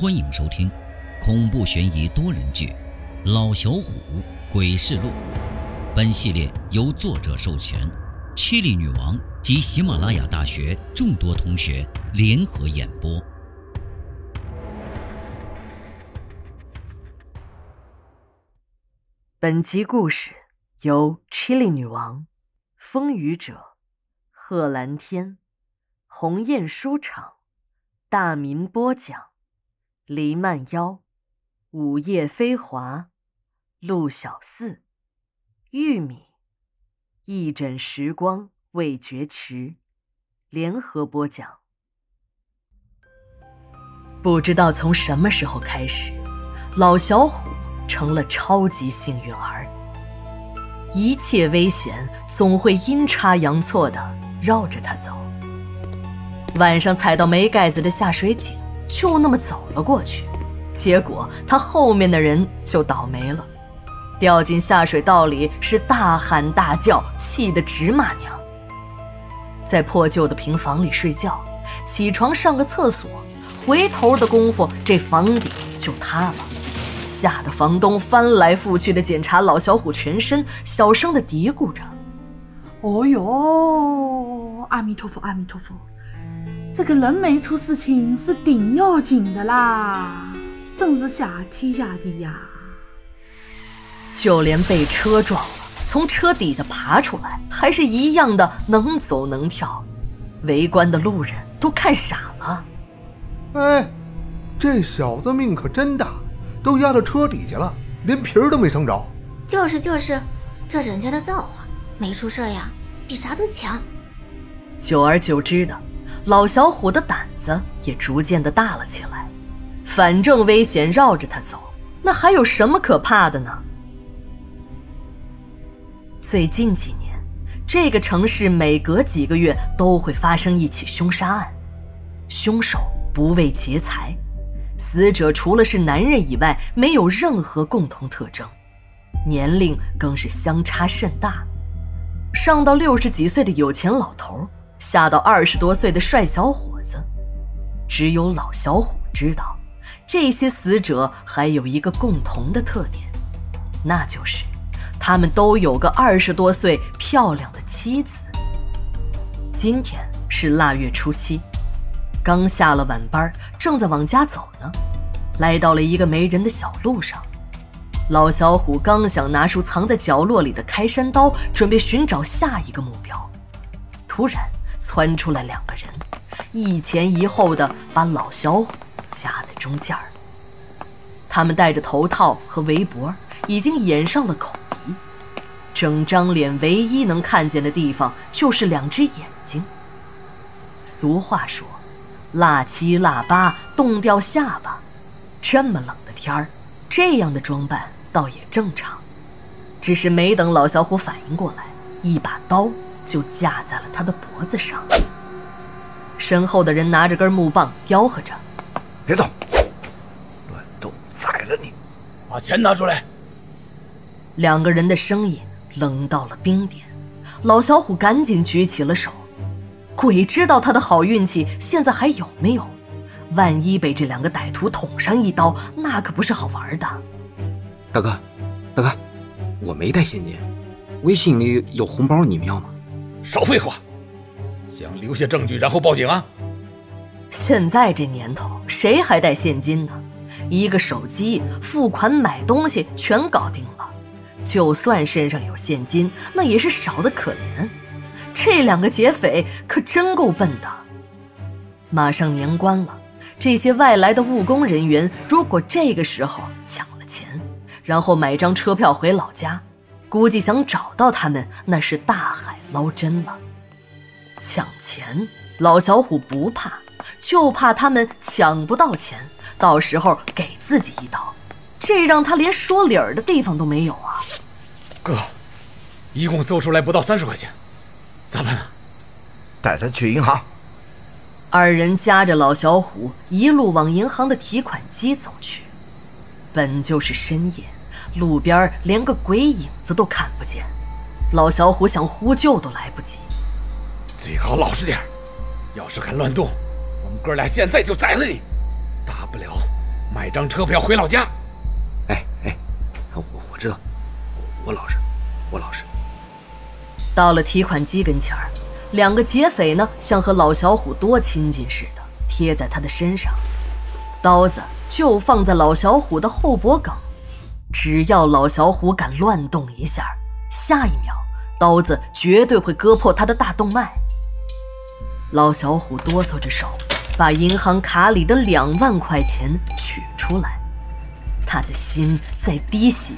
欢迎收听恐怖悬疑多人剧《老小虎鬼事录》。本系列由作者授权，七里女王及喜马拉雅大学众多同学联合演播。本集故事由 Chili 女王、风雨者、贺蓝天、鸿雁书场、大民播讲。黎曼妖、午夜飞华、陆小四、玉米、一枕时光未觉迟联合播讲。不知道从什么时候开始，老小虎成了超级幸运儿。一切危险总会阴差阳错的绕着他走。晚上踩到没盖子的下水井。就那么走了过去，结果他后面的人就倒霉了，掉进下水道里是大喊大叫，气得直骂娘。在破旧的平房里睡觉，起床上个厕所，回头的功夫这房顶就塌了，吓得房东翻来覆去的检查老小虎全身，小声的嘀咕着：“哦哟，阿弥陀佛，阿弥陀佛。”这个人没出事情是顶要紧的啦，真是下天下地呀！就连被车撞了，从车底下爬出来，还是一样的能走能跳，围观的路人都看傻了。哎，这小子命可真大，都压到车底下了，连皮儿都没伤着。就是就是，这人家的造化，没出事呀，比啥都强。久而久之的。老小虎的胆子也逐渐的大了起来，反正危险绕着他走，那还有什么可怕的呢？最近几年，这个城市每隔几个月都会发生一起凶杀案，凶手不为劫财，死者除了是男人以外，没有任何共同特征，年龄更是相差甚大，上到六十几岁的有钱老头。吓到二十多岁的帅小伙子，只有老小虎知道，这些死者还有一个共同的特点，那就是他们都有个二十多岁漂亮的妻子。今天是腊月初七，刚下了晚班，正在往家走呢，来到了一个没人的小路上。老小虎刚想拿出藏在角落里的开山刀，准备寻找下一个目标，突然。窜出来两个人，一前一后的把老小虎夹在中间儿。他们戴着头套和围脖，已经掩上了口鼻，整张脸唯一能看见的地方就是两只眼睛。俗话说：“腊七腊八冻掉下巴。”这么冷的天儿，这样的装扮倒也正常。只是没等老小虎反应过来，一把刀。就架在了他的脖子上，身后的人拿着根木棒，吆喝着：“别动，乱动宰了你！把钱拿出来！”两个人的声音冷到了冰点。老小虎赶紧举起了手，鬼知道他的好运气现在还有没有？万一被这两个歹徒捅上一刀，那可不是好玩的。大哥，大哥，我没带现金，微信里有红包，你们要吗？少废话，想留下证据然后报警啊！现在这年头，谁还带现金呢？一个手机付款买东西全搞定了，就算身上有现金，那也是少的可怜。这两个劫匪可真够笨的。马上年关了，这些外来的务工人员，如果这个时候抢了钱，然后买张车票回老家。估计想找到他们，那是大海捞针了。抢钱，老小虎不怕，就怕他们抢不到钱，到时候给自己一刀，这让他连说理儿的地方都没有啊！哥，一共搜出来不到三十块钱，咋办啊？带他去银行。二人夹着老小虎，一路往银行的提款机走去。本就是深夜。路边连个鬼影子都看不见，老小虎想呼救都来不及。最好老实点，要是敢乱动，我们哥俩现在就宰了你。大不了买张车票回老家。哎哎，我我知道，我老实，我老实。到了提款机跟前儿，两个劫匪呢，像和老小虎多亲近似的，贴在他的身上，刀子就放在老小虎的后脖梗。只要老小虎敢乱动一下，下一秒刀子绝对会割破他的大动脉。老小虎哆嗦着手，把银行卡里的两万块钱取出来，他的心在滴血。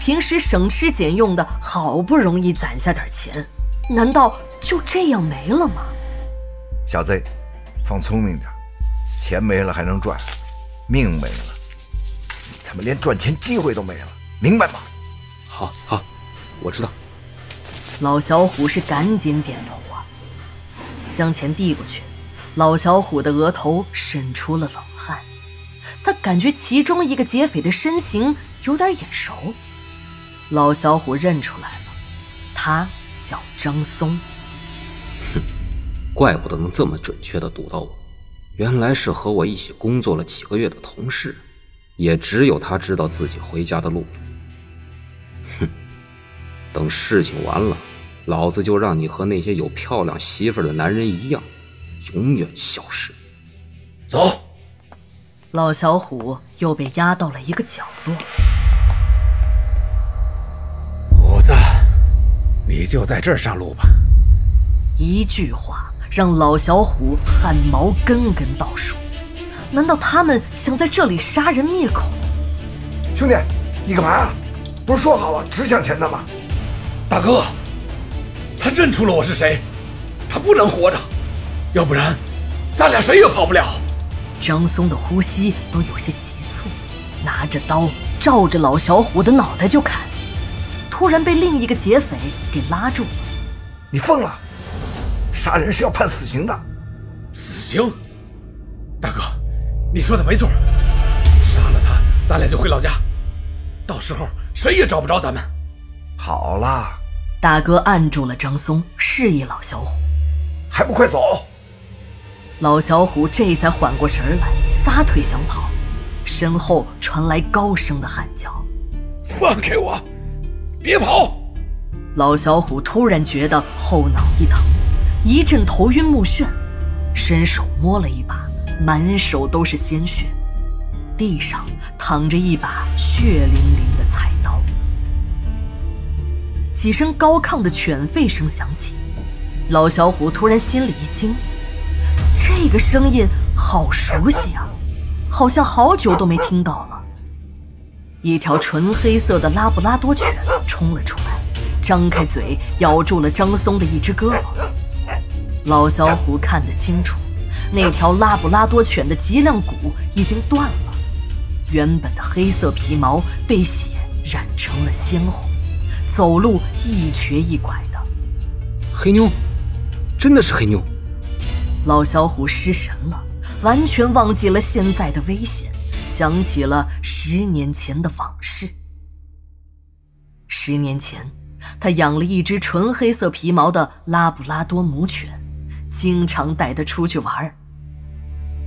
平时省吃俭用的，好不容易攒下点钱，难道就这样没了吗？小子，放聪明点，钱没了还能赚，命没了。你他妈连赚钱机会都没了？明白吗？好，好，我知道。老小虎是赶紧点头啊，将钱递过去。老小虎的额头渗出了冷汗，他感觉其中一个劫匪的身形有点眼熟。老小虎认出来了，他叫张松。哼，怪不得能这么准确的堵到我，原来是和我一起工作了几个月的同事。也只有他知道自己回家的路。哼，等事情完了，老子就让你和那些有漂亮媳妇的男人一样，永远消失。走。老小虎又被压到了一个角落。虎子，你就在这儿上路吧。一句话让老小虎汗毛根根倒竖。难道他们想在这里杀人灭口？兄弟，你干嘛呀？不是说好了只抢钱的吗？大哥，他认出了我是谁，他不能活着，要不然咱俩谁也跑不了。张松的呼吸都有些急促，拿着刀照着老小虎的脑袋就砍，突然被另一个劫匪给拉住了。你疯了！杀人是要判死刑的。死刑？大哥。你说的没错，杀了他，咱俩就回老家，到时候谁也找不着咱们。好了，大哥按住了张松，示意老小虎，还不快走！老小虎这才缓过神来，撒腿想跑，身后传来高声的喊叫：“放开我，别跑！”老小虎突然觉得后脑一疼，一阵头晕目眩，伸手摸了一把。满手都是鲜血，地上躺着一把血淋淋的菜刀。几声高亢的犬吠声响起，老小虎突然心里一惊，这个声音好熟悉啊，好像好久都没听到了。一条纯黑色的拉布拉多犬冲了出来，张开嘴咬住了张松的一只胳膊。老小虎看得清楚。那条拉布拉多犬的脊梁骨已经断了，原本的黑色皮毛被血染成了鲜红，走路一瘸一拐的。黑妞，真的是黑妞！老小虎失神了，完全忘记了现在的危险，想起了十年前的往事。十年前，他养了一只纯黑色皮毛的拉布拉多母犬。经常带它出去玩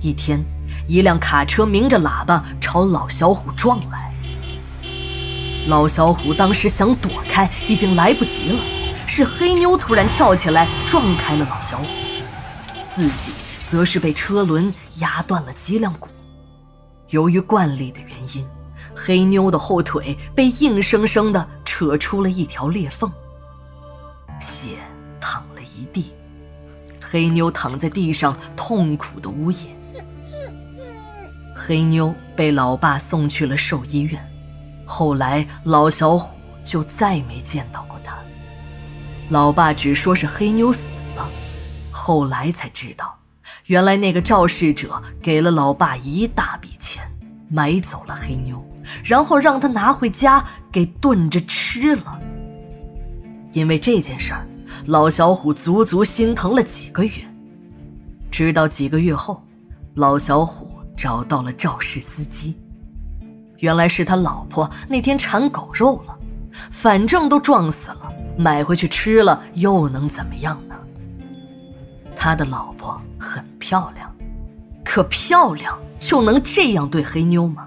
一天，一辆卡车鸣着喇叭朝老小虎撞来。老小虎当时想躲开，已经来不及了。是黑妞突然跳起来撞开了老小虎，自己则是被车轮压断了脊梁骨。由于惯例的原因，黑妞的后腿被硬生生的扯出了一条裂缝，血淌了一地。黑妞躺在地上，痛苦的呜咽。黑妞被老爸送去了兽医院，后来老小虎就再没见到过他。老爸只说是黑妞死了，后来才知道，原来那个肇事者给了老爸一大笔钱，买走了黑妞，然后让他拿回家给炖着吃了。因为这件事儿。老小虎足足心疼了几个月，直到几个月后，老小虎找到了肇事司机。原来是他老婆那天馋狗肉了，反正都撞死了，买回去吃了又能怎么样呢？他的老婆很漂亮，可漂亮就能这样对黑妞吗？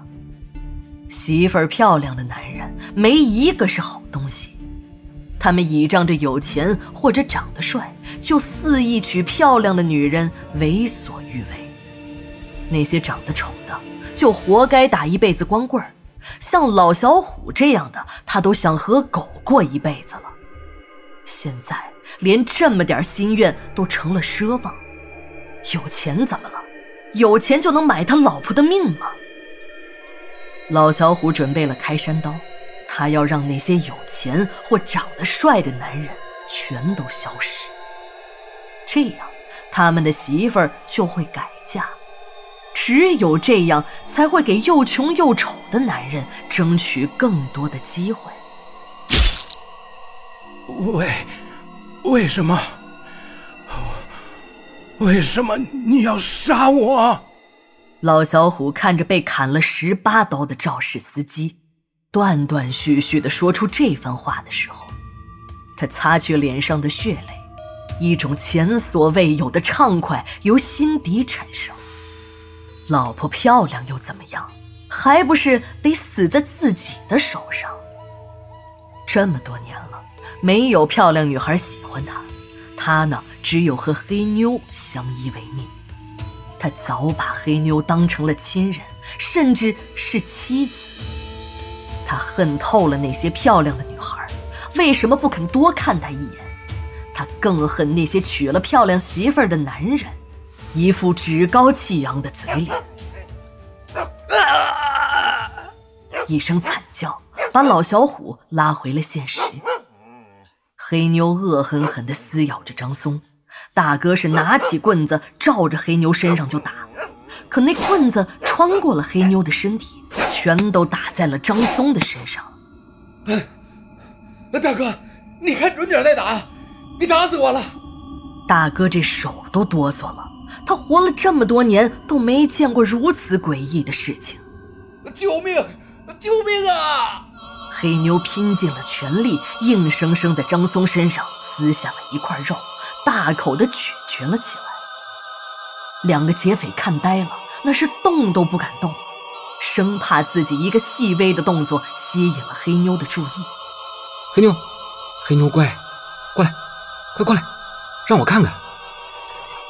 媳妇儿漂亮的男人没一个是好东西，他们倚仗着有钱或者长得帅，就肆意娶漂亮的女人为所欲为。那些长得丑的，就活该打一辈子光棍儿。像老小虎这样的，他都想和狗过一辈子了。现在连这么点心愿都成了奢望。有钱怎么了？有钱就能买他老婆的命吗？老小虎准备了开山刀，他要让那些有钱或长得帅的男人全都消失。这样，他们的媳妇儿就会改。只有这样，才会给又穷又丑的男人争取更多的机会。为，为什么？为什么你要杀我？老小虎看着被砍了十八刀的肇事司机，断断续续的说出这番话的时候，他擦去脸上的血泪，一种前所未有的畅快由心底产生。老婆漂亮又怎么样？还不是得死在自己的手上。这么多年了，没有漂亮女孩喜欢他，他呢，只有和黑妞相依为命。他早把黑妞当成了亲人，甚至是妻子。他恨透了那些漂亮的女孩，为什么不肯多看他一眼？他更恨那些娶了漂亮媳妇儿的男人。一副趾高气扬的嘴脸，一声惨叫把老小虎拉回了现实。黑妞恶狠狠地撕咬着张松，大哥是拿起棍子照着黑妞身上就打，可那棍子穿过了黑妞的身体，全都打在了张松的身上。大哥，你看准点再打，你打死我了！大哥这手都哆嗦了。他活了这么多年，都没见过如此诡异的事情。救命！救命啊！黑妞拼尽了全力，硬生生在张松身上撕下了一块肉，大口的咀嚼了起来。两个劫匪看呆了，那是动都不敢动，生怕自己一个细微的动作吸引了黑妞的注意。黑妞，黑妞乖，过来，快过来，让我看看。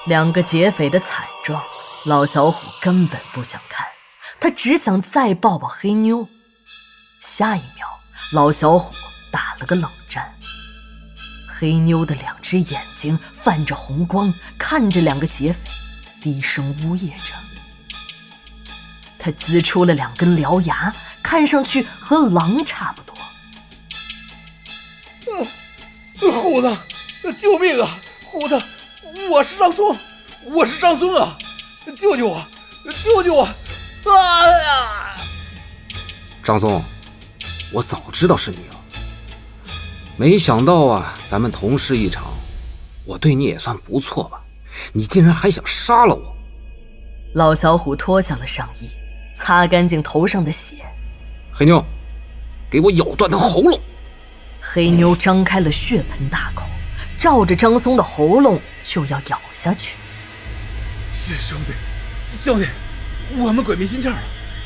两个劫匪的惨状，老小虎根本不想看，他只想再抱抱黑妞。下一秒，老小虎打了个冷战。黑妞的两只眼睛泛着红光，看着两个劫匪，低声呜咽着。他呲出了两根獠牙，看上去和狼差不多。虎子，救命啊！虎子。我是张松，我是张松啊！救救我，救救我！啊呀！张松，我早知道是你了，没想到啊，咱们同事一场，我对你也算不错吧？你竟然还想杀了我！老小虎脱下了上衣，擦干净头上的血。黑妞，给我咬断他喉咙！黑妞张开了血盆大口。照着张松的喉咙就要咬下去，是兄弟，兄弟，我们鬼迷心窍了，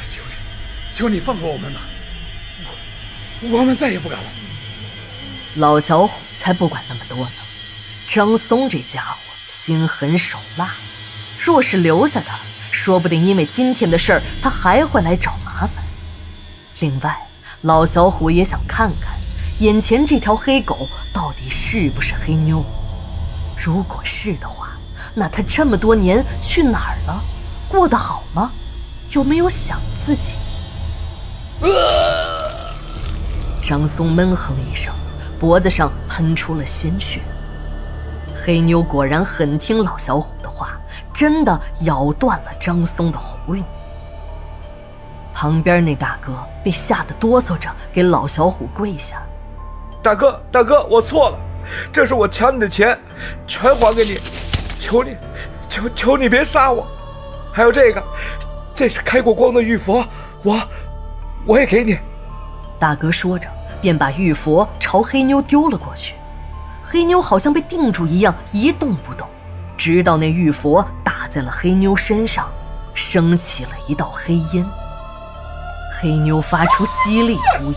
求你，求你放过我们吧，我我们再也不敢了。老小虎才不管那么多呢，张松这家伙心狠手辣，若是留下他，说不定因为今天的事儿，他还会来找麻烦。另外，老小虎也想看看。眼前这条黑狗到底是不是黑妞？如果是的话，那他这么多年去哪儿了？过得好吗？有没有想自己？张松闷哼一声，脖子上喷出了鲜血。黑妞果然很听老小虎的话，真的咬断了张松的喉咙。旁边那大哥被吓得哆嗦着，给老小虎跪下。大哥，大哥，我错了，这是我抢你的钱，全还给你，求你，求求你别杀我。还有这个，这是开过光的玉佛，我我也给你。大哥说着，便把玉佛朝黑妞丢了过去。黑妞好像被定住一样，一动不动，直到那玉佛打在了黑妞身上，升起了一道黑烟。黑妞发出犀利呼引，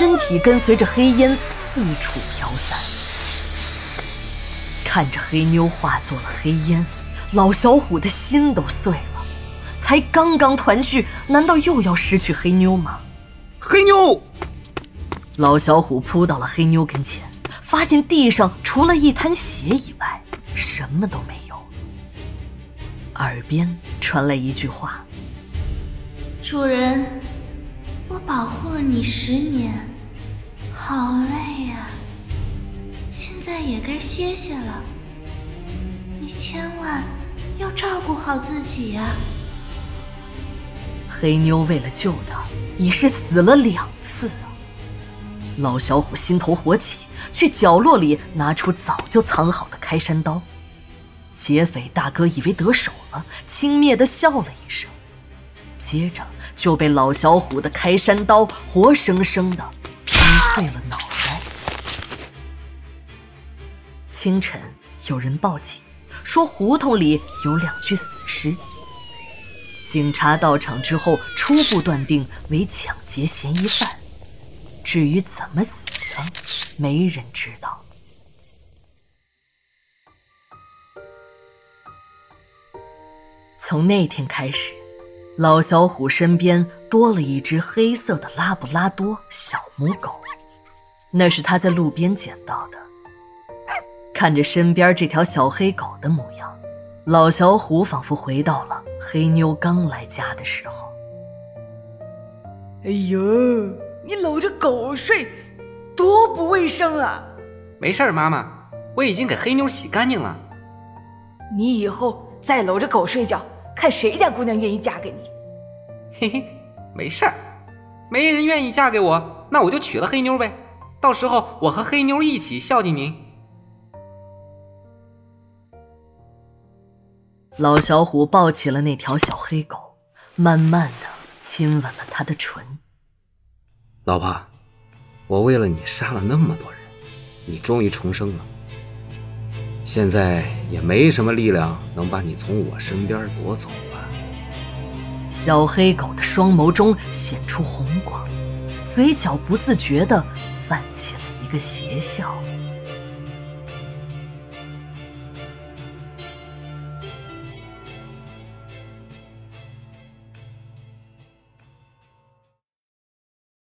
身体跟随着黑烟四处飘散。看着黑妞化作了黑烟，老小虎的心都碎了。才刚刚团聚，难道又要失去黑妞吗？黑妞！老小虎扑到了黑妞跟前，发现地上除了一滩血以外，什么都没有。耳边传来一句话：“主人，我保护了你十年，好累呀，现在也该歇歇了。你千万要照顾好自己呀。”黑妞为了救他，已是死了两次了。老小虎心头火起，去角落里拿出早就藏好的开山刀。劫匪大哥以为得手了，轻蔑地笑了一声，接着就被老小虎的开山刀活生生的碎了脑袋。清晨，有人报警，说胡同里有两具死尸。警察到场之后，初步断定为抢劫嫌疑犯。至于怎么死的，没人知道。从那天开始，老小虎身边多了一只黑色的拉布拉多小母狗，那是他在路边捡到的。看着身边这条小黑狗的模样。老小虎仿佛回到了黑妞刚来家的时候。哎呦，你搂着狗睡，多不卫生啊！没事儿，妈妈，我已经给黑妞洗干净了。你以后再搂着狗睡觉，看谁家姑娘愿意嫁给你。嘿嘿，没事儿，没人愿意嫁给我，那我就娶了黑妞呗。到时候我和黑妞一起孝敬您。老小虎抱起了那条小黑狗，慢慢的亲吻了它的唇。老婆，我为了你杀了那么多人，你终于重生了。现在也没什么力量能把你从我身边夺走了。小黑狗的双眸中显出红光，嘴角不自觉的泛起了一个邪笑。